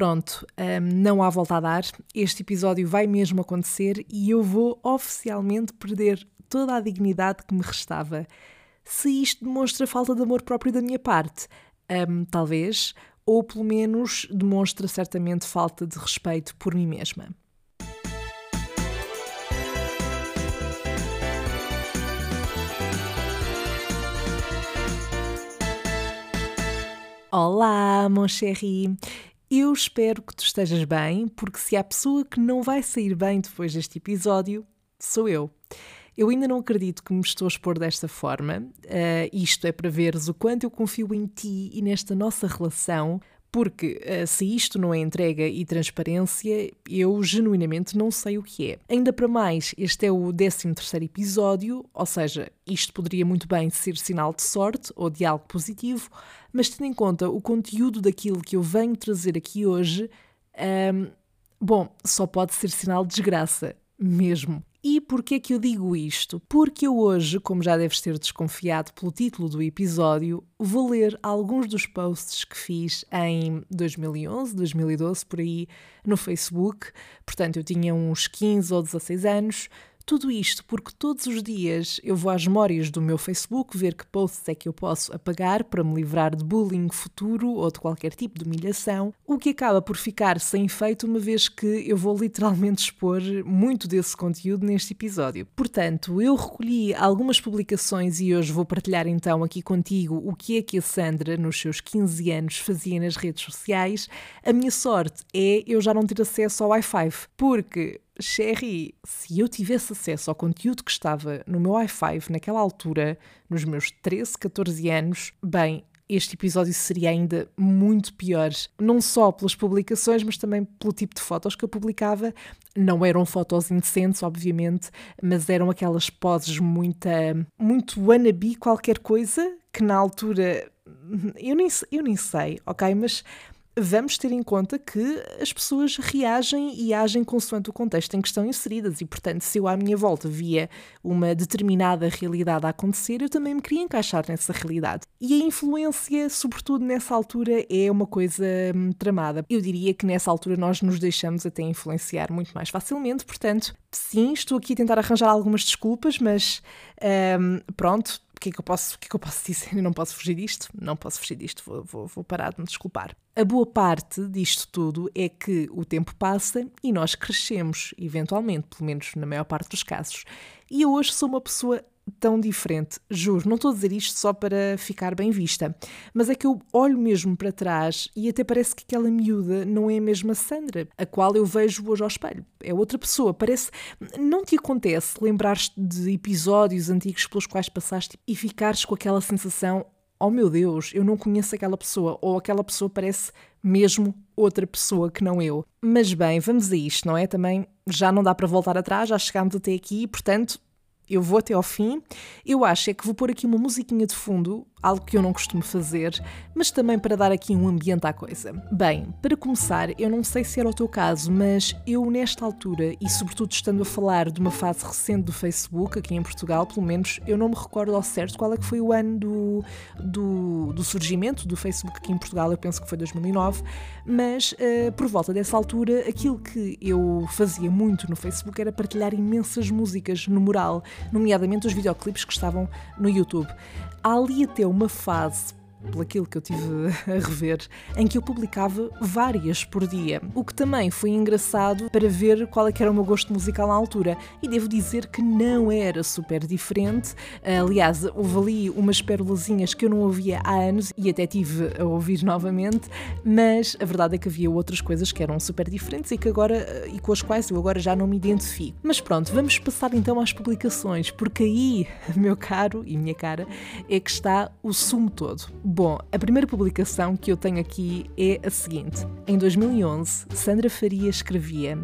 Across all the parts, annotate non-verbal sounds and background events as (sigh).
Pronto, hum, não há volta a dar. Este episódio vai mesmo acontecer e eu vou oficialmente perder toda a dignidade que me restava. Se isto demonstra falta de amor próprio da minha parte, hum, talvez, ou pelo menos demonstra certamente falta de respeito por mim mesma. Olá, mon chéri! Eu espero que tu estejas bem, porque se há pessoa que não vai sair bem depois deste episódio, sou eu. Eu ainda não acredito que me estou a expor desta forma. Uh, isto é para veres o quanto eu confio em ti e nesta nossa relação, porque uh, se isto não é entrega e transparência, eu genuinamente não sei o que é. Ainda para mais, este é o 13 terceiro episódio, ou seja, isto poderia muito bem ser sinal de sorte ou de algo positivo, mas tendo em conta o conteúdo daquilo que eu venho trazer aqui hoje, um, bom, só pode ser sinal de desgraça, mesmo. E porquê que eu digo isto? Porque eu hoje, como já deves ter desconfiado pelo título do episódio, vou ler alguns dos posts que fiz em 2011, 2012, por aí, no Facebook. Portanto, eu tinha uns 15 ou 16 anos, tudo isto porque todos os dias eu vou às memórias do meu Facebook ver que posts é que eu posso apagar para me livrar de bullying futuro ou de qualquer tipo de humilhação, o que acaba por ficar sem efeito uma vez que eu vou literalmente expor muito desse conteúdo neste episódio. Portanto, eu recolhi algumas publicações e hoje vou partilhar então aqui contigo o que é que a Sandra, nos seus 15 anos, fazia nas redes sociais. A minha sorte é eu já não ter acesso ao Wi-Fi, porque Sherry, se eu tivesse acesso ao conteúdo que estava no meu i5 naquela altura, nos meus 13, 14 anos, bem, este episódio seria ainda muito pior. Não só pelas publicações, mas também pelo tipo de fotos que eu publicava. Não eram fotos indecentes, obviamente, mas eram aquelas poses muito, muito wannabe qualquer coisa, que na altura. Eu nem, eu nem sei, ok? Mas vamos ter em conta que as pessoas reagem e agem consoante o contexto em que estão inseridas e, portanto, se eu à minha volta via uma determinada realidade a acontecer, eu também me queria encaixar nessa realidade. E a influência, sobretudo nessa altura, é uma coisa hum, tramada. Eu diria que nessa altura nós nos deixamos até influenciar muito mais facilmente, portanto, sim, estou aqui a tentar arranjar algumas desculpas, mas hum, pronto, o que é que eu posso, o que é que eu posso (laughs) dizer? Eu não posso fugir disto? Não posso fugir disto, vou, vou, vou parar de me desculpar. A boa parte disto tudo é que o tempo passa e nós crescemos, eventualmente, pelo menos na maior parte dos casos. E eu hoje sou uma pessoa tão diferente. Juro, não estou a dizer isto só para ficar bem vista, mas é que eu olho mesmo para trás e até parece que aquela miúda não é a mesma Sandra, a qual eu vejo hoje ao espelho. É outra pessoa. Parece. Não te acontece lembrar-te de episódios antigos pelos quais passaste e ficares com aquela sensação. Oh meu Deus, eu não conheço aquela pessoa, ou aquela pessoa parece mesmo outra pessoa que não eu. Mas bem, vamos a isto, não é? Também já não dá para voltar atrás, já chegámos até aqui, portanto, eu vou até ao fim. Eu acho é que vou pôr aqui uma musiquinha de fundo, algo que eu não costumo fazer, mas também para dar aqui um ambiente à coisa. Bem, para começar, eu não sei se era o teu caso, mas eu nesta altura, e sobretudo estando a falar de uma fase recente do Facebook aqui em Portugal, pelo menos eu não me recordo ao certo qual é que foi o ano do, do, do surgimento do Facebook aqui em Portugal, eu penso que foi 2009, mas uh, por volta dessa altura, aquilo que eu fazia muito no Facebook era partilhar imensas músicas no mural nomeadamente os videoclipes que estavam no YouTube. Há ali até uma fase pelo aquilo que eu tive (laughs) a rever, em que eu publicava várias por dia, o que também foi engraçado para ver qual é era o meu gosto musical na altura. E devo dizer que não era super diferente. Aliás, houve ali umas pérolazinhas que eu não ouvia há anos e até tive a ouvir novamente, mas a verdade é que havia outras coisas que eram super diferentes e que agora e com as quais eu agora já não me identifico. Mas pronto, vamos passar então às publicações, porque aí, (laughs) meu caro e minha cara, é que está o sumo todo. Bom, a primeira publicação que eu tenho aqui é a seguinte. Em 2011, Sandra Faria escrevia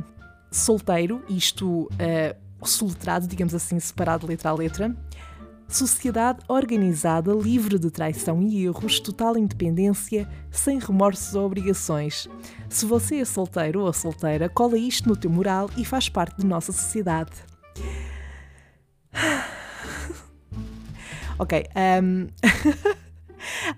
solteiro, isto uh, soletrado, digamos assim, separado letra a letra, Sociedade organizada, livre de traição e erros, total independência, sem remorsos ou obrigações. Se você é solteiro ou solteira, cola isto no teu moral e faz parte de nossa sociedade. (sighs) ok, um... (laughs)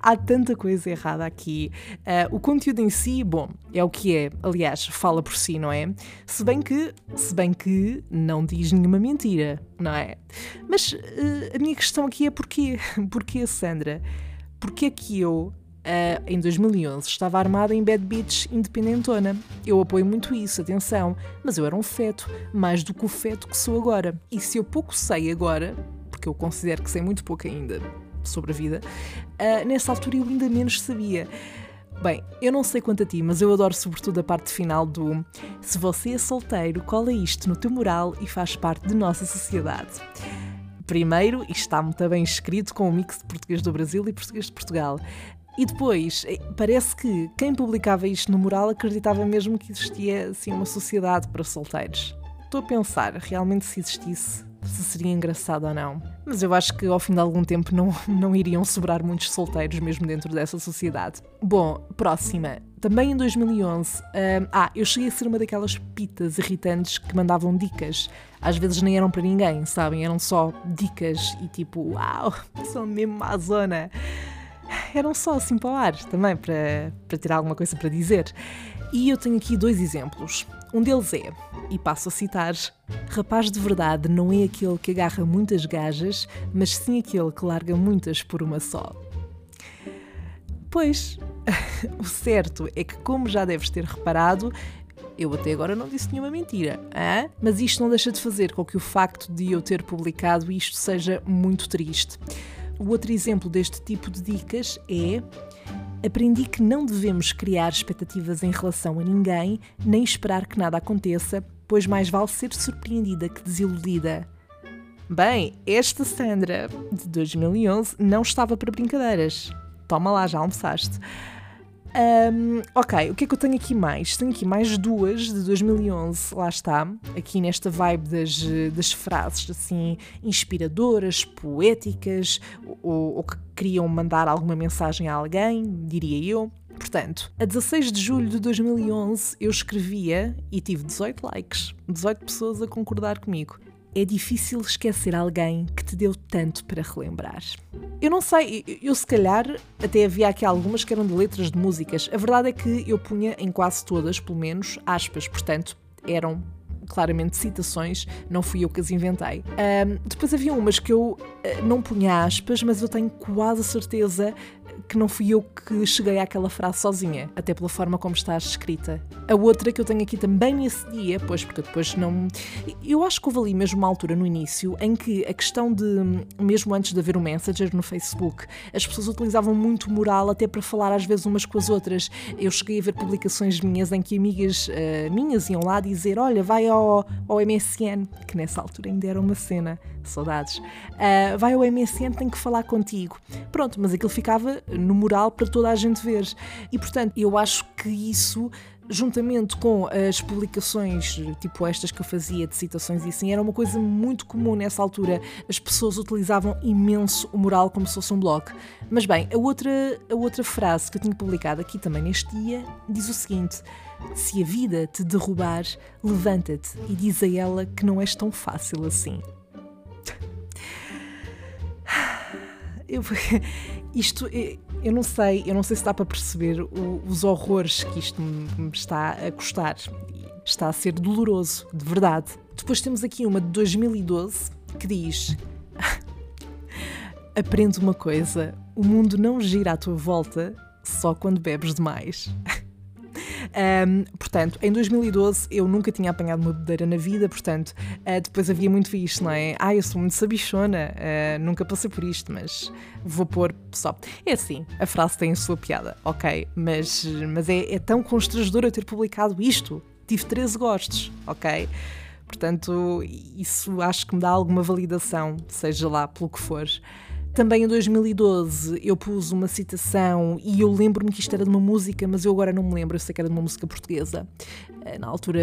Há tanta coisa errada aqui. Uh, o conteúdo em si, bom, é o que é. Aliás, fala por si, não é? Se bem que, se bem que não diz nenhuma mentira, não é? Mas uh, a minha questão aqui é porquê? (laughs) Porquê, Sandra? Porquê é que eu Uh, em 2011 estava armada em Bad Beach independentona. Eu apoio muito isso, atenção, mas eu era um feto, mais do que o feto que sou agora. E se eu pouco sei agora, porque eu considero que sei muito pouco ainda sobre a vida, uh, nessa altura eu ainda menos sabia. Bem, eu não sei quanto a ti, mas eu adoro sobretudo a parte final do Se você é solteiro, cola isto no teu moral e faz parte de nossa sociedade. Primeiro, isto está muito bem escrito com o mix de português do Brasil e português de Portugal. E depois, eh, parece que quem publicava isto no mural acreditava mesmo que existia assim uma sociedade para solteiros. Estou a pensar, realmente se existisse, se seria engraçado ou não. Mas eu acho que ao fim de algum tempo não, (laughs) não iriam sobrar muitos solteiros mesmo dentro dessa sociedade. Bom, próxima. Também em 2011, hum, ah, eu cheguei a ser uma daquelas pitas irritantes que mandavam dicas. Às vezes nem eram para ninguém, sabem? Eram só dicas e tipo, uau, (laughs) sou mesmo má zona eram só assim para o ar também, para, para ter alguma coisa para dizer. E eu tenho aqui dois exemplos. Um deles é, e passo a citar: Rapaz de verdade não é aquele que agarra muitas gajas, mas sim aquele que larga muitas por uma só. Pois, (laughs) o certo é que, como já deves ter reparado, eu até agora não disse nenhuma mentira, hein? mas isto não deixa de fazer com que o facto de eu ter publicado isto seja muito triste. O outro exemplo deste tipo de dicas é Aprendi que não devemos criar expectativas em relação a ninguém, nem esperar que nada aconteça, pois mais vale ser surpreendida que desiludida. Bem, esta Sandra de 2011 não estava para brincadeiras. Toma lá, já almoçaste. Um, ok, o que é que eu tenho aqui mais? Tenho aqui mais duas de 2011, lá está, aqui nesta vibe das, das frases assim inspiradoras, poéticas, ou, ou que queriam mandar alguma mensagem a alguém, diria eu. Portanto, a 16 de julho de 2011 eu escrevia e tive 18 likes, 18 pessoas a concordar comigo é difícil esquecer alguém que te deu tanto para relembrar. Eu não sei, eu se calhar até havia aqui algumas que eram de letras de músicas. A verdade é que eu punha em quase todas, pelo menos, aspas, portanto, eram claramente citações, não fui eu que as inventei. Um, depois havia umas que eu uh, não punha aspas, mas eu tenho quase certeza que não fui eu que cheguei àquela frase sozinha, até pela forma como está escrita. A outra que eu tenho aqui também nesse dia, pois porque depois não. Eu acho que houve ali mesmo uma altura no início em que a questão de, mesmo antes de haver o Messenger no Facebook, as pessoas utilizavam muito moral até para falar às vezes umas com as outras. Eu cheguei a ver publicações minhas em que amigas uh, minhas iam lá dizer: Olha, vai ao, ao MSN, que nessa altura ainda era uma cena saudades. Uh, vai ao MSN, tem que falar contigo. Pronto, mas aquilo ficava no moral para toda a gente ver. E portanto, eu acho que isso juntamente com as publicações tipo estas que eu fazia de citações e assim, era uma coisa muito comum nessa altura. As pessoas utilizavam imenso o moral como se fosse um blog. Mas bem, a outra, a outra frase que eu tinha publicado aqui também neste dia diz o seguinte: Se a vida te derrubar, levanta-te e diz a ela que não és tão fácil assim. Eu, (laughs) isto, eu não sei, eu não sei se dá para perceber os horrores que isto me, me está a custar. Está a ser doloroso, de verdade. Depois temos aqui uma de 2012 que diz: (laughs) Aprende uma coisa, o mundo não gira à tua volta só quando bebes demais. (laughs) Um, portanto, em 2012 eu nunca tinha apanhado uma bebedeira na vida, portanto, uh, depois havia muito isto, não é? Ah, eu sou muito sabichona, uh, nunca passei por isto, mas vou pôr só. É assim, a frase tem a sua piada, ok, mas, mas é, é tão constrangedor eu ter publicado isto. Tive 13 gostos, ok? Portanto, isso acho que me dá alguma validação, seja lá pelo que for. Também em 2012 eu pus uma citação e eu lembro-me que isto era de uma música, mas eu agora não me lembro, eu sei que era de uma música portuguesa. Eh, na altura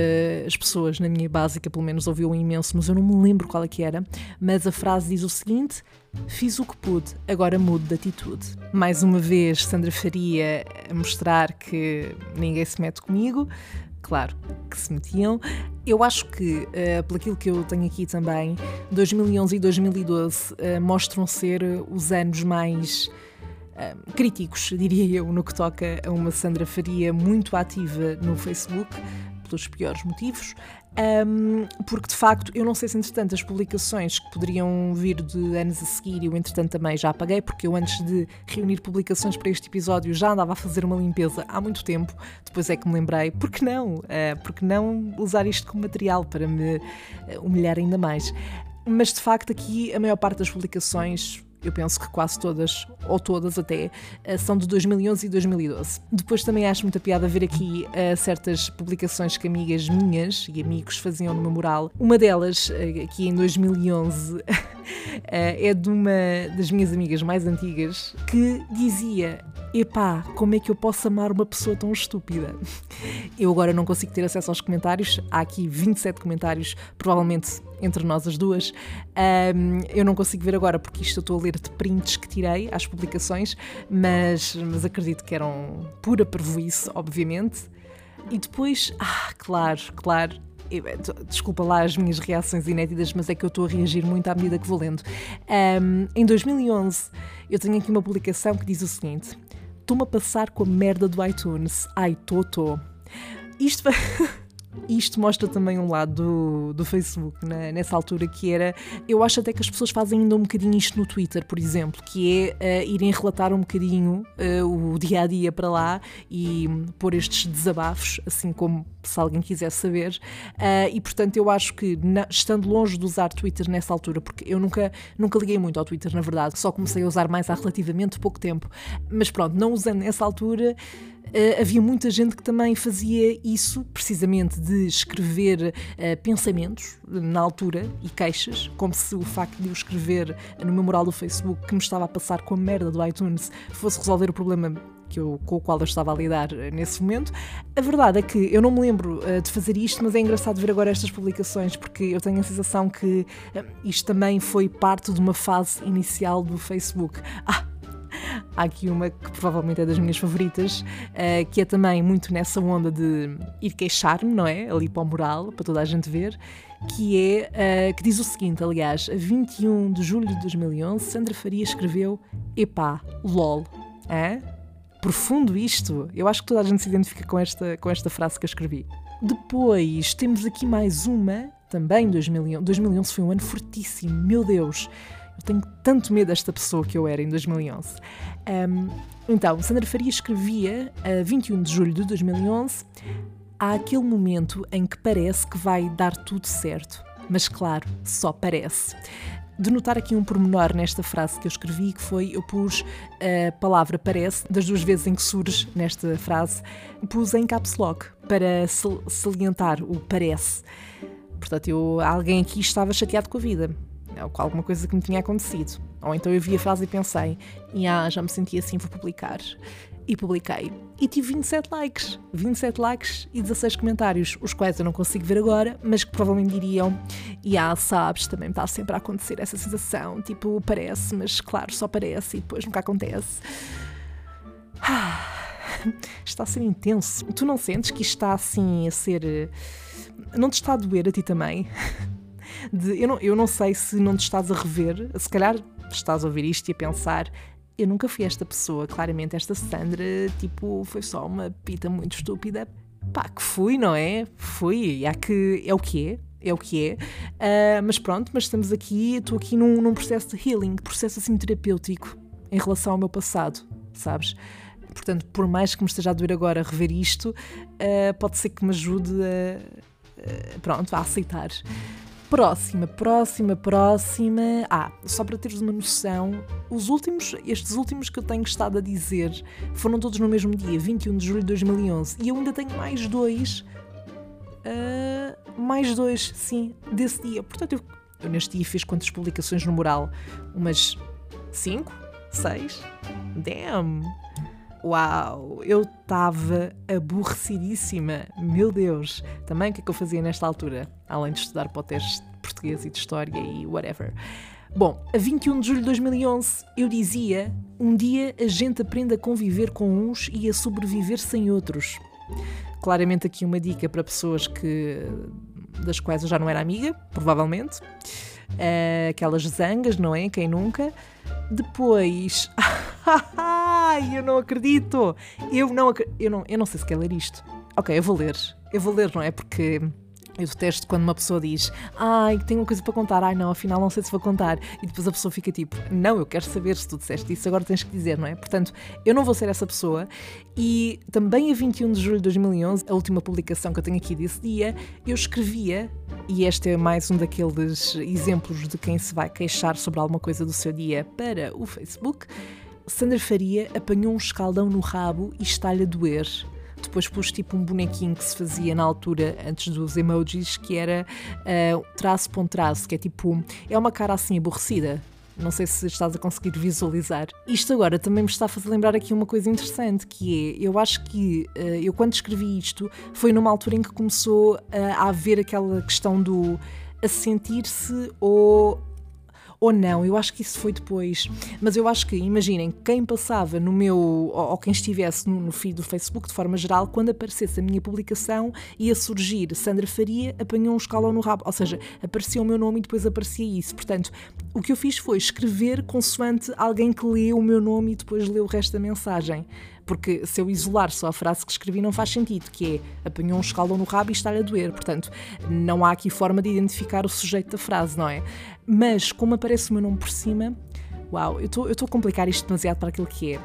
as pessoas, na minha básica pelo menos, ouviam imenso, mas eu não me lembro qual é que era. Mas a frase diz o seguinte: Fiz o que pude, agora mudo de atitude. Mais uma vez, Sandra Faria a mostrar que ninguém se mete comigo, claro que se metiam. Eu acho que, uh, pelo aquilo que eu tenho aqui também, 2011 e 2012 uh, eh, mostram ser os anos mais uh, críticos, (laughs) diria eu, no que toca a uma Sandra Faria muito ativa no Facebook, pelos piores motivos. Um, porque de facto, eu não sei se entretanto as publicações que poderiam vir de anos a seguir, eu entretanto também já apaguei, porque eu antes de reunir publicações para este episódio já andava a fazer uma limpeza há muito tempo. Depois é que me lembrei, porque não? Uh, porque não usar isto como material para me humilhar ainda mais? Mas de facto, aqui a maior parte das publicações eu penso que quase todas, ou todas até, eh, são de 2011 e 2012. Depois também acho muita piada ver aqui uh, certas publicações que amigas minhas e amigos faziam no meu mural. Uma delas, uh, aqui em 2011, uh, (laughs) é de uma das minhas amigas mais antigas que dizia epá, como é que eu posso amar uma pessoa tão estúpida? Eu agora não consigo ter acesso aos comentários, há aqui 27 comentários, provavelmente entre nós as duas. Um, eu não consigo ver agora porque isto eu estou a ler de prints que tirei às publicações, mas, mas acredito que eram pura pervoice, obviamente. E depois, ah, claro, claro, desculpa lá as minhas reações inéditas, mas é que eu estou a reagir muito à medida que vou lendo. Um, em 2011, eu tenho aqui uma publicação que diz o seguinte: Estou-me a passar com a merda do iTunes. Ai, tô, tô. Isto. (laughs) Isto mostra também um lado do, do Facebook, né? nessa altura, que era. Eu acho até que as pessoas fazem ainda um bocadinho isto no Twitter, por exemplo, que é uh, irem relatar um bocadinho uh, o dia a dia para lá e um, pôr estes desabafos, assim como se alguém quiser saber. Uh, e portanto, eu acho que, na, estando longe de usar Twitter nessa altura, porque eu nunca, nunca liguei muito ao Twitter, na verdade, só comecei a usar mais há relativamente pouco tempo. Mas pronto, não usando nessa altura. Uh, havia muita gente que também fazia isso, precisamente de escrever uh, pensamentos na altura e queixas, como se o facto de eu escrever no meu mural do Facebook que me estava a passar com a merda do iTunes fosse resolver o problema que eu, com o qual eu estava a lidar eh, nesse momento. A verdade é que eu não me lembro uh, de fazer isto, mas é engraçado ver agora estas publicações, porque eu tenho a sensação que uh, isto também foi parte de uma fase inicial do Facebook. Ah, Há aqui uma que provavelmente é das minhas favoritas, uh, que é também muito nessa onda de ir queixar-me, não é? Ali para o mural, para toda a gente ver, que é, uh, que diz o seguinte, aliás, a 21 de julho de 2011, Sandra Faria escreveu Epá, LOL. Hã? Profundo isto. Eu acho que toda a gente se identifica com esta, com esta frase que eu escrevi. Depois temos aqui mais uma, também 2011. 2011 foi um ano fortíssimo, meu Deus. Eu tenho tanto medo desta pessoa que eu era em 2011. Um, então, Sandra Faria escrevia, a 21 de julho de 2011, há aquele momento em que parece que vai dar tudo certo. Mas claro, só parece. De notar aqui um pormenor nesta frase que eu escrevi, que foi, eu pus a palavra parece, das duas vezes em que surge nesta frase, pus em caps lock, para salientar o parece. Portanto, eu, alguém aqui estava chateado com a vida com alguma coisa que me tinha acontecido. Ou então eu vi a frase e pensei, ah, já me senti assim, vou publicar. E publiquei. E tive 27 likes. 27 likes e 16 comentários, os quais eu não consigo ver agora, mas que provavelmente diriam: E ah, sabes, também está sempre a acontecer essa sensação. Tipo, parece, mas claro, só parece e depois nunca acontece. (sighs) está a ser intenso. Tu não sentes que isto está assim a ser. Eh, não te está a doer a ti também? (laughs) de, eu, não, eu não sei se não te estás a rever, se calhar estás a ouvir isto e a pensar. Eu nunca fui esta pessoa, claramente esta Sandra, tipo, foi só uma pita muito estúpida. Pá, que fui, não é? Fui, há que. É o que é, é o que é. Uh, mas pronto, mas estamos aqui, estou aqui num, num, processo de healing, processo assim terapêutico em relação ao meu passado, sabes? Portanto, por mais que me esteja a doer agora rever isto, uh, pode ser que me ajude a, pronto, a aceitar. Próxima, próxima, próxima. Ah, só para teres uma noção, os últimos, estes últimos que eu tenho estado a dizer foram todos no mesmo dia, 21 de julho de 2011. E eu ainda tenho mais dois. Uh, mais dois, sim, desse dia. Portanto, eu, eu neste dia fiz quantas publicações no mural? Umas 5? 6? Damn! Uau, eu estava aborrecidíssima. Meu Deus. Também o que é que eu fazia nesta altura? Além de estudar para o teste de português e de história e whatever. Bom, a 21 de julho de 2011 eu dizia: um dia a gente aprende a conviver com uns e a sobreviver sem outros. Claramente aqui uma dica para pessoas que das quais eu já não era amiga, provavelmente. Uh, aquelas zangas, não é? Quem nunca? Depois. (laughs) Ai, eu não acredito! Eu não, eu não, eu não sei se quer ler isto. Ok, eu vou ler. Eu vou ler, não é? Porque eu detesto quando uma pessoa diz ai, tenho uma coisa para contar, ai não, afinal não sei se vou contar. E depois a pessoa fica tipo, não, eu quero saber se tu disseste isso, agora tens que dizer, não é? Portanto, eu não vou ser essa pessoa. E também a 21 de julho de 2011, a última publicação que eu tenho aqui desse dia, eu escrevia, e este é mais um daqueles exemplos de quem se vai queixar sobre alguma coisa do seu dia para o Facebook. Sandra Faria apanhou um escaldão no rabo e está-lhe a doer depois pus tipo um bonequinho que se fazia na altura, antes dos emojis, que era uh, traço ponto traço, que é tipo, é uma cara assim aborrecida. Não sei se estás a conseguir visualizar. Isto agora também me está a fazer lembrar aqui uma coisa interessante, que é, eu acho que uh, eu quando escrevi isto foi numa altura em que começou uh, a haver aquela questão do a sentir-se ou ou não, eu acho que isso foi depois. Mas eu acho que, imaginem, quem passava no meu, ou, ou quem estivesse no, no feed do Facebook, de forma geral, quando aparecesse a minha publicação, ia surgir Sandra Faria, apanhou um escalão no rabo. Ou seja, aparecia o meu nome e depois aparecia isso. Portanto, o que eu fiz foi escrever consoante alguém que leu o meu nome e depois leu o resto da mensagem. Porque se eu isolar só a frase que escrevi não faz sentido, que é apanhou um escalão no rabo e está-lhe a doer. Portanto, não há aqui forma de identificar o sujeito da frase, não é? Mas, como aparece o meu nome por cima, uau, eu estou a complicar isto demasiado para aquilo que é.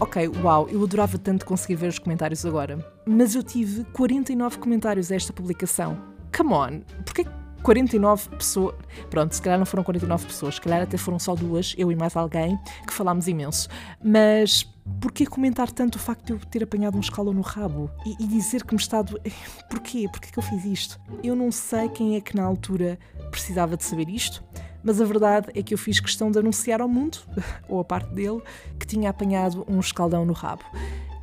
Ok, uau, eu adorava tanto conseguir ver os comentários agora. Mas eu tive 49 comentários a esta publicação. Come on, porquê 49 pessoas. Pronto, se calhar não foram 49 pessoas, se calhar até foram só duas, eu e mais alguém, que falámos imenso. Mas porquê comentar tanto o facto de eu ter apanhado um escalão no rabo? E, e dizer que me está. Do... (laughs) Porquê? Porquê que eu fiz isto? Eu não sei quem é que na altura precisava de saber isto, mas a verdade é que eu fiz questão de anunciar ao mundo, (laughs) ou a parte dele, que tinha apanhado um escaldão no rabo.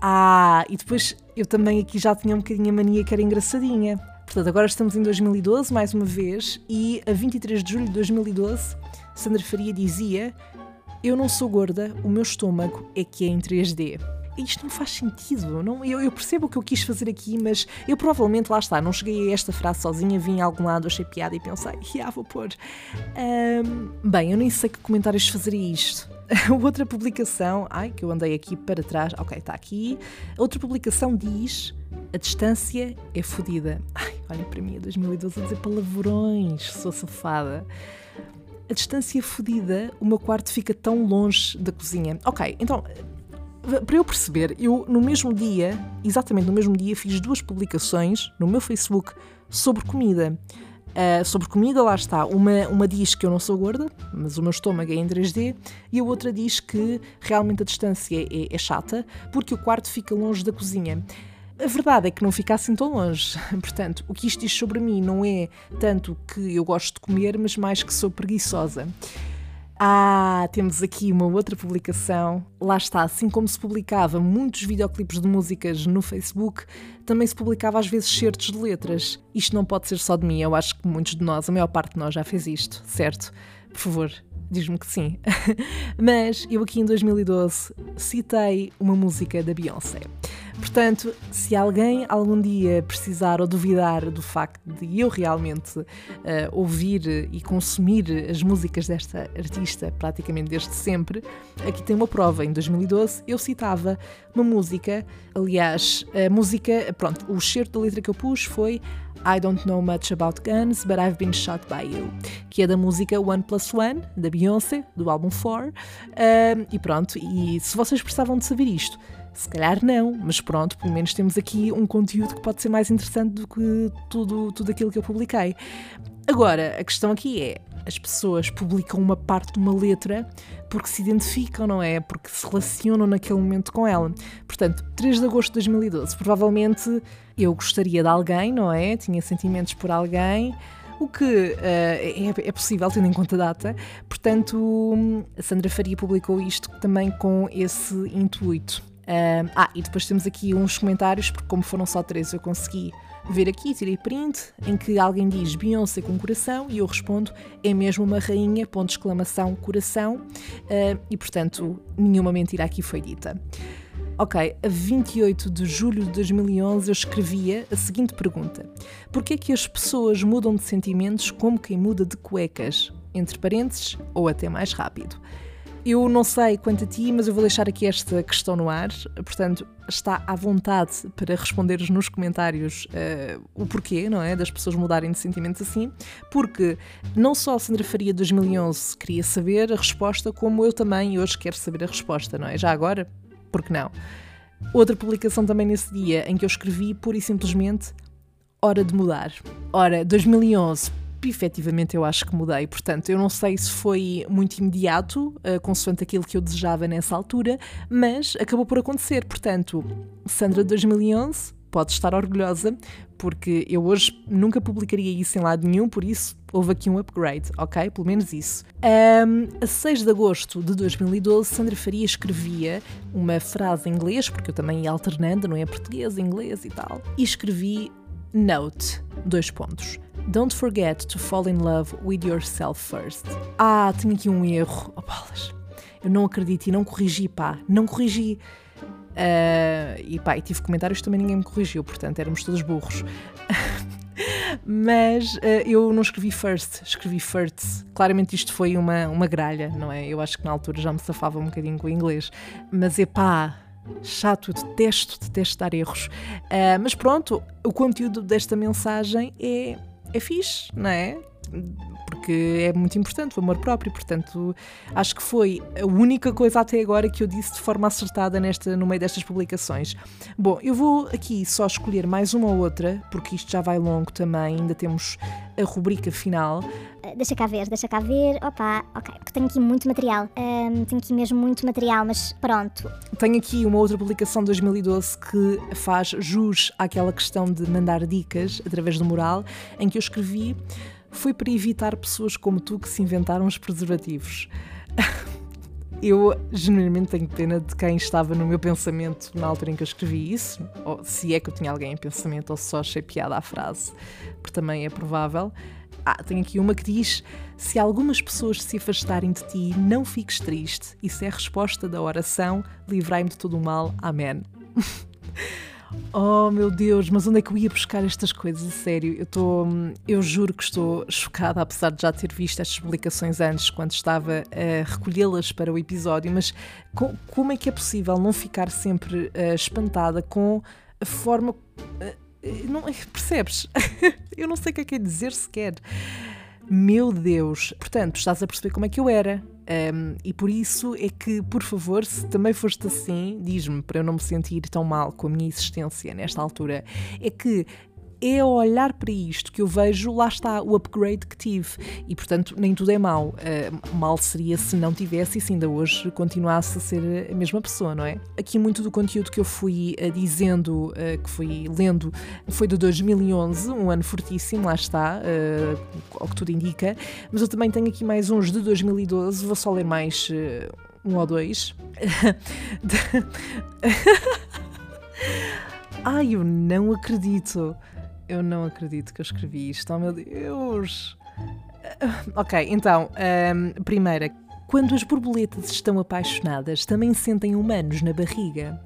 Ah, e depois eu também aqui já tinha um bocadinho a mania que era engraçadinha. Portanto, agora estamos em 2012, mais uma vez, e a 23 de julho de 2012, Sandra Faria dizia: Eu não sou gorda, o meu estômago é que é em 3D isto não faz sentido. Não, eu, eu, percebo o que eu quis fazer aqui, mas eu provavelmente, lá está, não cheguei a esta frase sozinha, vim a algum lado, achei piada e pensei, (laughs) ah, vou pôr. Um, bem, eu nem sei que comentários fazer isto. (laughs) Outra publicação, ai, que eu andei aqui para trás, ok, está aqui. Outra publicação diz: A distância é fodida. Ai, olha para mim, é 2012 a dizer palavrões, sou safada. A distância é fodida, o meu quarto fica tão longe da cozinha. Ok, então para eu perceber, eu no mesmo dia, exatamente no mesmo dia, fiz duas publicações no meu Facebook sobre comida. Uh, sobre comida, lá está. Uma, uma diz que eu não sou gorda, mas o meu estômago é em 3D, e a outra diz que realmente a distância é, é chata, porque o quarto fica longe da cozinha. A verdade é que não fica assim tão longe. (laughs) Portanto, o que isto diz sobre mim não é tanto que eu gosto de comer, mas mais que sou preguiçosa. Ah, temos aqui uma outra publicação. Lá está, assim como se publicava muitos videoclipes de músicas no Facebook, também se publicava às vezes certos de letras. Isto não pode ser só de mim, eu acho que muitos de nós, a maior parte de nós já fez isto, certo? Por favor, diz-me que sim. (laughs) Mas eu aqui em 2012 citei uma música da Beyoncé. Portanto, se alguém algum dia precisar ou duvidar do facto de eu realmente uh, ouvir e consumir as músicas desta artista praticamente desde sempre, aqui tem uma prova. Em 2012 eu citava uma música, aliás, a música, pronto, o certo da letra que eu pus foi I Don't Know Much About Guns, But I've Been Shot By You, que é da música One Plus One, da Beyoncé, do álbum Four. Uh, e pronto, e se vocês precisavam de saber isto, se calhar não, mas pronto, pelo menos temos aqui um conteúdo que pode ser mais interessante do que tudo, tudo aquilo que eu publiquei. Agora, a questão aqui é: as pessoas publicam uma parte de uma letra porque se identificam, não é? Porque se relacionam naquele momento com ela. Portanto, 3 de agosto de 2012, provavelmente eu gostaria de alguém, não é? Tinha sentimentos por alguém. O que uh, é, é, possível, tendo em conta a data. Portanto, a Sandra Faria publicou isto também com esse intuito. Ah, e depois temos aqui uns comentários, porque como foram só três, eu consegui ver aqui, tirei print, em que alguém diz Beyoncé com coração e eu respondo é mesmo uma rainha, ponto exclamação, coração, uh, e portanto nenhuma mentira aqui foi dita. Ok, a 28 de julho de 2011 eu escrevia a seguinte pergunta: Porquê é que as pessoas mudam de sentimentos como quem muda de cuecas? Entre parênteses, ou até mais rápido. Eu não sei quanto a ti, mas eu vou deixar aqui esta questão no ar. Portanto, está à vontade para responderes nos comentários uh, o porquê, não é? Das pessoas mudarem de sentimentos assim. Porque não só a Sandra Faria 2011 queria saber a resposta, como eu também hoje quero saber a resposta, não é? Já agora, por que não? Outra publicação também nesse dia em que eu escrevi pura e simplesmente hora de mudar. Ora, 2011, efetivamente eu acho que mudei. Portanto, eu não sei se foi muito imediato, uh, consoante aquilo que eu desejava nessa altura, mas acabou por acontecer. Portanto, Sandra 2011 pode estar orgulhosa, porque eu hoje nunca publicaria isso em lado nenhum, por isso houve aqui um upgrade, ok? Pelo menos isso. Um, a 6 de agosto de 2012, Sandra Faria escrevia uma frase em inglês, porque eu também ia alternando, não é? Português, inglês e tal, e escrevi Note, dois pontos. Don't forget to fall in love with yourself first. Ah, tenho aqui um erro. Oh, bolas. Eu não acredito e não corrigi, pá. Não corrigi. Uh, e pá, e tive comentários também ninguém me corrigiu, portanto éramos todos burros. (laughs) Mas uh, eu não escrevi first, escrevi first. Claramente isto foi uma, uma gralha, não é? Eu acho que na altura já me safava um bocadinho com o inglês. Mas é pá, chato, detesto, detesto dar erros. Uh, mas pronto, o conteúdo desta mensagem é, é fixe, não é? Porque é muito importante o amor próprio. Portanto, acho que foi a única coisa até agora que eu disse de forma acertada nesta, no meio destas publicações. Bom, eu vou aqui só escolher mais uma ou outra, porque isto já vai longo também, ainda temos a rubrica final. Uh, deixa cá ver, deixa cá ver. Opa, ok, porque tenho aqui muito material. Um, tenho aqui mesmo muito material, mas pronto. Tenho aqui uma outra publicação de 2012 que faz jus àquela questão de mandar dicas através do mural, em que eu escrevi foi para evitar pessoas como tu que se inventaram os preservativos. (laughs) Eu genuinamente tenho pena de quem estava no meu pensamento na altura em que eu escrevi isso, ou se é que eu tinha alguém em pensamento ou só achei piada à frase, porque também é provável. Ah, tenho aqui uma que diz: Se algumas pessoas se afastarem de ti, não fiques triste. Isso é a resposta da oração: livrai-me de todo o mal. Amém. (laughs) Oh meu Deus, mas onde é que eu ia buscar estas coisas? A sério, eu estou. Eu juro que estou chocada, apesar de já ter visto estas publicações antes, quando estava a recolhê-las para o episódio, mas com, como é que é possível não ficar sempre uh, espantada com a forma. Uh, não, (laughs) percebes? (laughs) eu não sei o que é que é dizer sequer. Meu Deus! Portanto, estás a perceber como é que eu era. Um, e por isso é que, por favor, se também foste assim, diz-me para eu não me sentir tão mal com a minha existência nesta altura. É que é ao olhar para isto que eu vejo, lá está, o upgrade que tive. E portanto, nem tudo é mau. Uh, mal seria se não tivesse e se ainda hoje continuasse a ser a mesma pessoa, não é? Aqui muito do conteúdo que eu fui uh, dizendo, uh, que fui lendo, foi de 2011, um ano fortíssimo, lá está, ao que tudo indica. Mas eu também tenho aqui mais uns de 2012, vou só ler mais um ou dois. (laughs) Ai, eu não acredito. Eu não acredito que eu escrevi isto, oh meu Deus! Ok, então, um, primeira, quando as borboletas estão apaixonadas, também sentem humanos na barriga.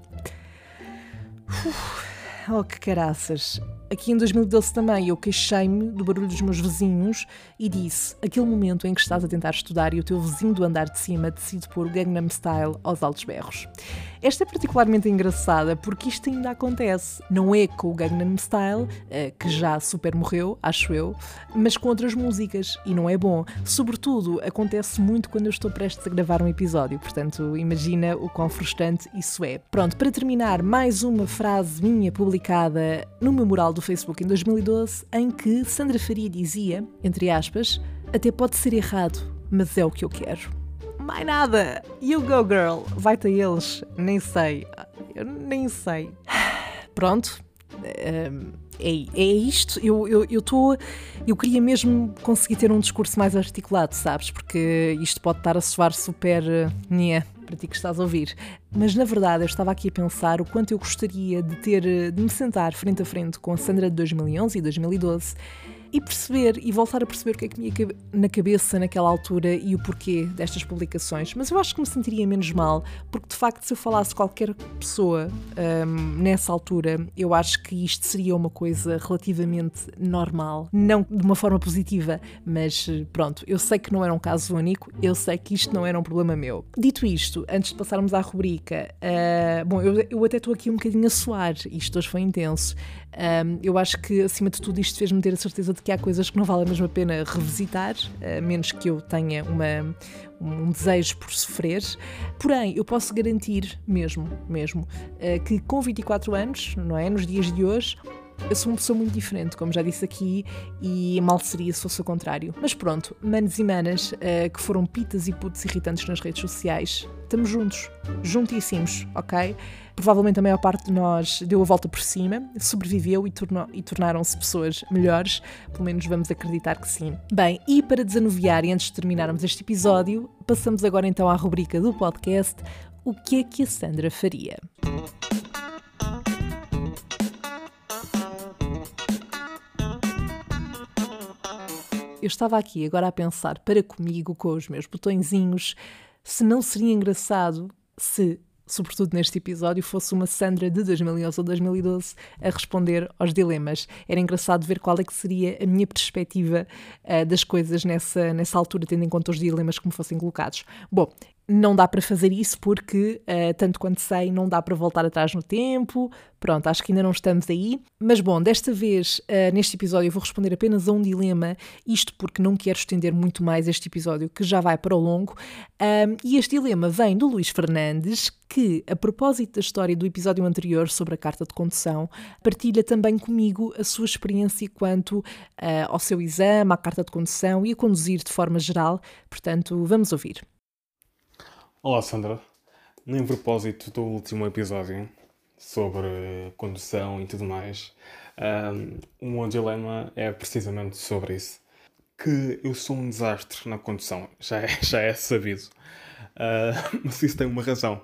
Uf, oh, que caraças! Aqui em 2012 também eu queixei-me do barulho dos meus vizinhos e disse: aquele momento em que estás a tentar estudar e o teu vizinho do andar de cima decide pôr Gangnam Style aos altos berros. Esta é particularmente engraçada porque isto ainda acontece. Não é com o Gangnam Style, eh, que já super morreu, acho eu, mas com outras músicas e não é bom. Sobretudo, acontece muito quando eu estou prestes a gravar um episódio, portanto, imagina o quão frustrante isso é. Pronto, para terminar, mais uma frase minha publicada no meu mural do Facebook em 2012 em que Sandra Faria dizia, entre aspas, até pode ser errado, mas é o que eu quero. Mais nada! You go, girl! Vai-te a eles. Nem sei. Eu nem sei. (sighs) Pronto. É, é isto. Eu. Eu, eu, eu queria mesmo conseguir ter um discurso mais articulado, sabes? Porque isto pode estar a soar super. Uh, para ti que estás a ouvir. mas na verdade eu estava aqui a pensar o quanto eu gostaria de ter de me sentar frente a frente com a Sandra de 2011 e 2012 e perceber e voltar a perceber o que é que me ia na cabeça naquela altura e o porquê destas publicações. Mas eu acho que me sentiria menos mal, porque de facto, se eu falasse qualquer pessoa um, nessa altura, eu acho que isto seria uma coisa relativamente normal. Não de uma forma positiva, mas pronto, eu sei que não era um caso único, eu sei que isto não era um problema meu. Dito isto, antes de passarmos à rubrica, uh, bom, eu, eu até estou aqui um bocadinho a suar, isto hoje foi intenso. Um, eu acho que, acima de tudo, isto fez-me ter a certeza de que há coisas que não vale a mesma pena revisitar, a menos que eu tenha uma, um desejo por sofrer. Porém, eu posso garantir mesmo, mesmo, eh, que com 24 anos, não é, nos dias de hoje, eu sou uma pessoa muito diferente, como já disse aqui, e mal seria se fosse o contrário. Mas pronto, manos e manas uh, que foram pitas e putos irritantes nas redes sociais, estamos juntos, juntíssimos, ok? Provavelmente a maior parte de nós deu a volta por cima, sobreviveu e, e tornaram-se pessoas melhores, pelo menos vamos acreditar que sim. Bem, e para desanuviar e antes de terminarmos este episódio, passamos agora então à rubrica do podcast O que é que a Sandra faria? Eu estava aqui agora a pensar para comigo, com os meus botõezinhos, se não seria engraçado se, sobretudo neste episódio, fosse uma Sandra de 2011 ou 2012 a responder aos dilemas. Era engraçado ver qual é que seria a minha perspectiva uh, das coisas nessa, nessa altura, tendo em conta os dilemas que me fossem colocados. Bom, não dá para fazer isso porque, uh, tanto quanto sei, não dá para voltar atrás no tempo. Pronto, acho que ainda não estamos aí. Mas bom, desta vez, uh, neste episódio, eu vou responder apenas a um dilema, isto porque não quero estender muito mais este episódio, que já vai para o longo. Um, e este dilema vem do Luís Fernandes, que, a propósito da história do episódio anterior sobre a carta de condução, partilha também comigo a sua experiência quanto uh, ao seu exame, à carta de condução e a conduzir de forma geral. Portanto, vamos ouvir. Olá Sandra, nem propósito do último episódio sobre condução e tudo mais, um, o meu dilema é precisamente sobre isso. Que eu sou um desastre na condução, já é, (laughs) já é sabido. Uh, (laughs) mas isso tem uma razão.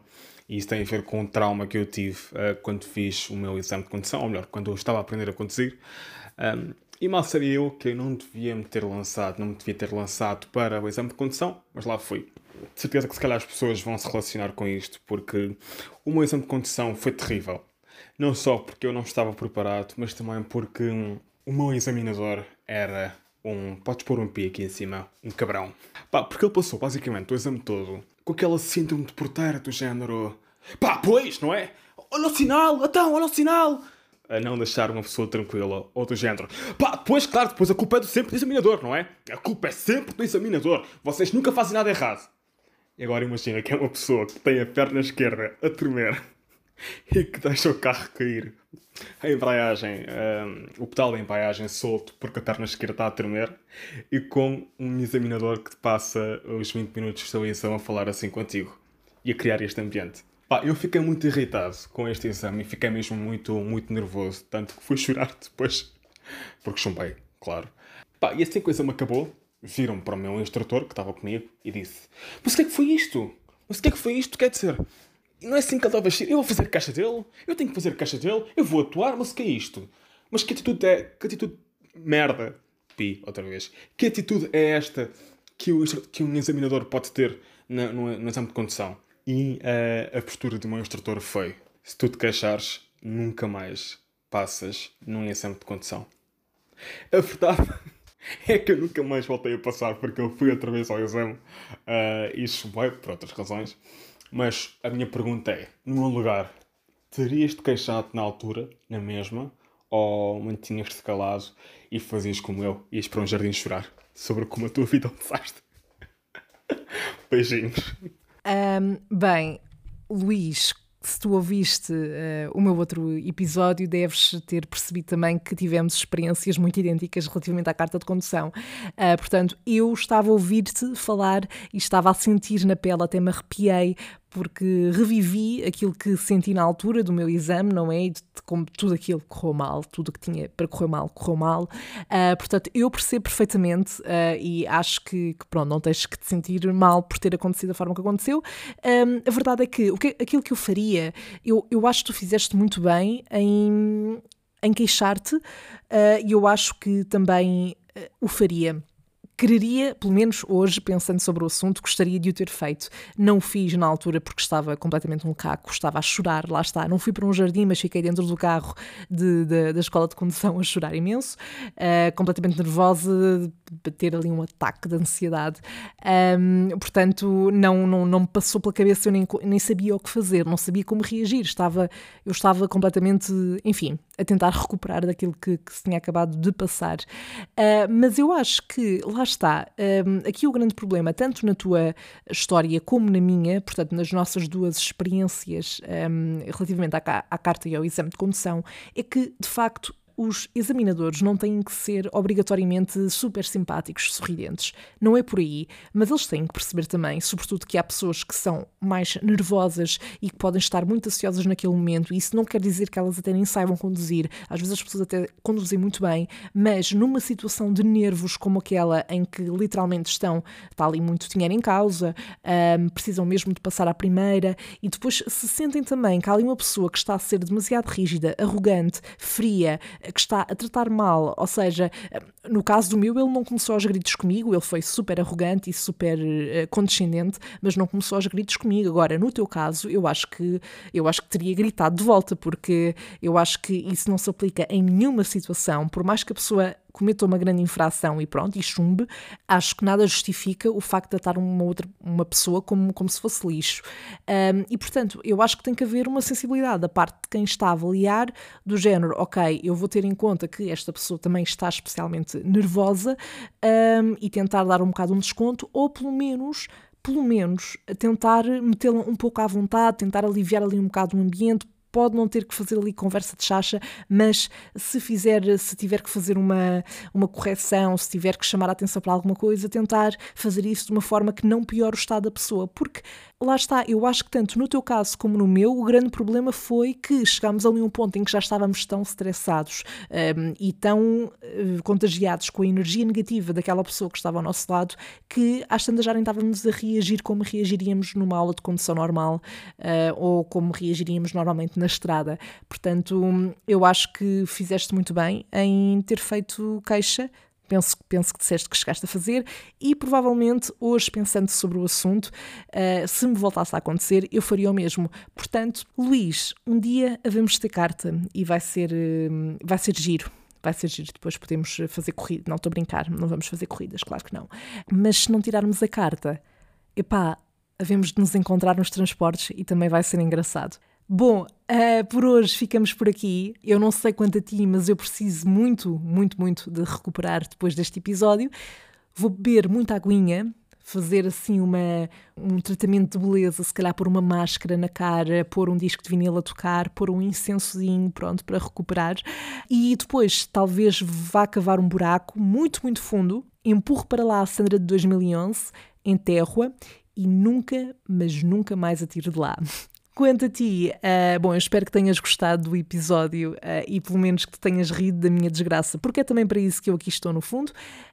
E isso tem a ver com o trauma que eu tive uh, quando fiz o meu exame de condução, ou melhor, quando eu estava a aprender a conduzir. Um, e mal sabia eu que eu não devia me ter lançado, não me devia ter lançado para o exame de condução, mas lá fui de certeza que se calhar as pessoas vão se relacionar com isto, porque o meu exame de condução foi terrível. Não só porque eu não estava preparado, mas também porque o meu examinador era um. Podes pôr um pi aqui em cima, um cabrão. Pá, porque ele passou basicamente o exame todo com aquela síndrome de porteira do género. Pá, pois, não é? Olha o sinal, então, olha o sinal! a não deixar uma pessoa tranquila ou do género. Pá, depois, claro, depois a culpa é do sempre do examinador, não é? A culpa é sempre do examinador. Vocês nunca fazem nada errado. E agora imagina que é uma pessoa que tem a perna esquerda a tremer (laughs) e que deixa o carro cair. A embreagem, um, o pedal da embreagem solto porque a perna esquerda está a tremer e com um examinador que te passa os 20 minutos de sua a falar assim contigo e a criar este ambiente. Pá, eu fiquei muito irritado com este exame e fiquei mesmo muito, muito nervoso, tanto que fui chorar (laughs) depois, porque chumbei, claro. Pá, e assim que o exame acabou, viram para o meu instrutor, que estava comigo, e disse: Mas o que é que foi isto? Mas o que é que foi isto? Quer dizer, não é assim que ele estava a vestir. Eu vou fazer caixa dele, eu tenho que fazer caixa dele, eu vou atuar, mas o que é isto? Mas que atitude é. Que atitude. Merda. Pi, outra vez. Que atitude é esta que, o, que um examinador pode ter no, no, no exame de condução? E uh, a postura do meu instrutor foi: se tu te queixares, nunca mais passas num exame de condução. A verdade (laughs) é que eu nunca mais voltei a passar porque eu fui outra vez ao exame uh, chumei por outras razões. Mas a minha pergunta é: no lugar, terias-te queixado na altura, na mesma, ou mantinhas-te calado e fazias como eu, ias para um jardim chorar sobre como a tua vida é um desastre? (laughs) Beijinhos. Um, bem, Luís, se tu ouviste uh, o meu outro episódio, deves ter percebido também que tivemos experiências muito idênticas relativamente à carta de condução. Uh, portanto, eu estava a ouvir-te falar e estava a sentir na pele, até me arrepiei, porque revivi aquilo que senti na altura do meu exame, não é? E de, como tudo aquilo correu mal, tudo que tinha para correr mal, correu mal. Uh, portanto, eu percebo perfeitamente uh, e acho que, que, pronto, não tens que te sentir mal por ter acontecido da forma que aconteceu. Um, a verdade é que, o que aquilo que eu faria, eu, eu acho que tu fizeste muito bem em, em queixar-te uh, e eu acho que também o faria quereria, pelo menos hoje, pensando sobre o assunto, gostaria de o ter feito. Não o fiz na altura porque estava completamente um caco, estava a chorar, lá está. Não fui para um jardim, mas fiquei dentro do carro de, de, da escola de condução a chorar imenso, uh, completamente nervosa, ter ali um ataque de ansiedade. Um, portanto, não, não, não me passou pela cabeça, eu nem, nem sabia o que fazer, não sabia como reagir. Estava, eu estava completamente, enfim, a tentar recuperar daquilo que, que se tinha acabado de passar. Uh, mas eu acho que, lá está, um, aqui o grande problema, tanto na tua história como na minha, portanto, nas nossas duas experiências um, relativamente à, à carta e ao exame de condução, é que, de facto, os examinadores não têm que ser obrigatoriamente super simpáticos, sorridentes. Não é por aí, mas eles têm que perceber também, sobretudo, que há pessoas que são mais nervosas e que podem estar muito ansiosas naquele momento, e isso não quer dizer que elas até nem saibam conduzir. Às vezes as pessoas até conduzem muito bem, mas numa situação de nervos como aquela em que literalmente estão, está ali muito dinheiro em causa, um, precisam mesmo de passar à primeira, e depois se sentem também que há ali uma pessoa que está a ser demasiado rígida, arrogante, fria, que está a tratar mal. Ou seja, no caso do meu, ele não começou aos gritos comigo, ele foi super arrogante e super uh, condescendente, mas não começou aos gritos comigo. Agora, no teu caso, eu acho que eu acho que teria gritado de volta, porque eu acho que isso não se aplica em nenhuma situação, por mais que a pessoa cometa uma grande infração e pronto, e chumbe, acho que nada justifica o facto de tratar uma outra uma pessoa como, como se fosse lixo. Um, e portanto, eu acho que tem que haver uma sensibilidade da parte de quem está a avaliar, do género, ok, eu vou ter em conta que esta pessoa também está especialmente nervosa um, e tentar dar um bocado um desconto, ou pelo menos pelo menos tentar metê-la um pouco à vontade, tentar aliviar ali um bocado o ambiente, pode não ter que fazer ali conversa de chacha, mas se fizer, se tiver que fazer uma, uma correção, se tiver que chamar a atenção para alguma coisa, tentar fazer isso de uma forma que não piore o estado da pessoa, porque lá está, eu acho que tanto no teu caso como no meu, o grande problema foi que chegámos ali a um ponto em que já estávamos tão estressados um, e tão uh, contagiados com a energia negativa daquela pessoa que estava ao nosso lado, que às tantas já nem estávamos a reagir como reagiríamos numa aula de condução normal uh, ou como reagiríamos normalmente na estrada. Portanto, eu acho que fizeste muito bem em ter feito queixa penso, penso que disseste que chegaste a fazer, e provavelmente hoje, pensando sobre o assunto, uh, se me voltasse a acontecer, eu faria o mesmo. Portanto, Luís, um dia havemos ter carta e vai ser, uh, vai ser giro. Vai ser giro, depois podemos fazer corrida. Não estou a brincar, não vamos fazer corridas, claro que não. Mas se não tirarmos a carta, epá, havemos de nos encontrar nos transportes e também vai ser engraçado. Bom, uh, por hoje ficamos por aqui. Eu não sei quanto a ti, mas eu preciso muito, muito, muito de recuperar depois deste episódio. Vou beber muita aguinha, fazer assim uma, um tratamento de beleza, se calhar pôr uma máscara na cara, pôr um disco de vinil a tocar, pôr um incensozinho, pronto, para recuperar. E depois talvez vá cavar um buraco muito, muito fundo, empurro para lá a Sandra de 2011, enterro-a e nunca, mas nunca mais a tiro de lá. Quanto a ti, uh, bom, eu espero que tenhas gostado do episódio uh, e pelo menos que te tenhas rido da minha desgraça, porque é também para isso que eu aqui estou no fundo.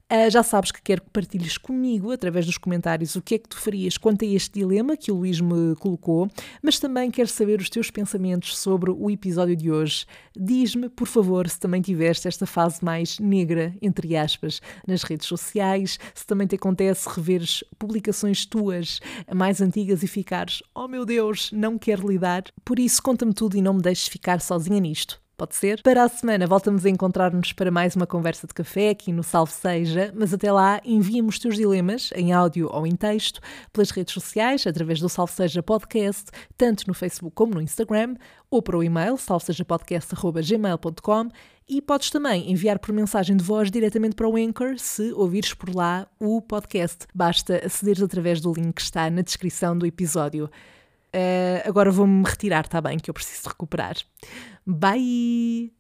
Uh, já sabes que quero que partilhes comigo, através dos comentários, o que é que tu farias quanto a este dilema que o Luís me colocou, mas também quero saber os teus pensamentos sobre o episódio de hoje. Diz-me, por favor, se também tiveste esta fase mais negra, entre aspas, nas redes sociais, se também te acontece reveres publicações tuas mais antigas e ficares, oh meu Deus, não quero lidar. Por isso, conta-me tudo e não me deixes ficar sozinha nisto. Pode ser? Para a semana voltamos a encontrar-nos para mais uma conversa de café aqui no Salve Seja, mas até lá envia-me os teus dilemas em áudio ou em texto pelas redes sociais, através do Salve Seja Podcast, tanto no Facebook como no Instagram, ou para o e-mail salvesejapodcast.gmail.com e podes também enviar por mensagem de voz diretamente para o Anchor se ouvires por lá o podcast. Basta acederes através do link que está na descrição do episódio. Uh, agora vou-me retirar, está bem? Que eu preciso recuperar. Bye!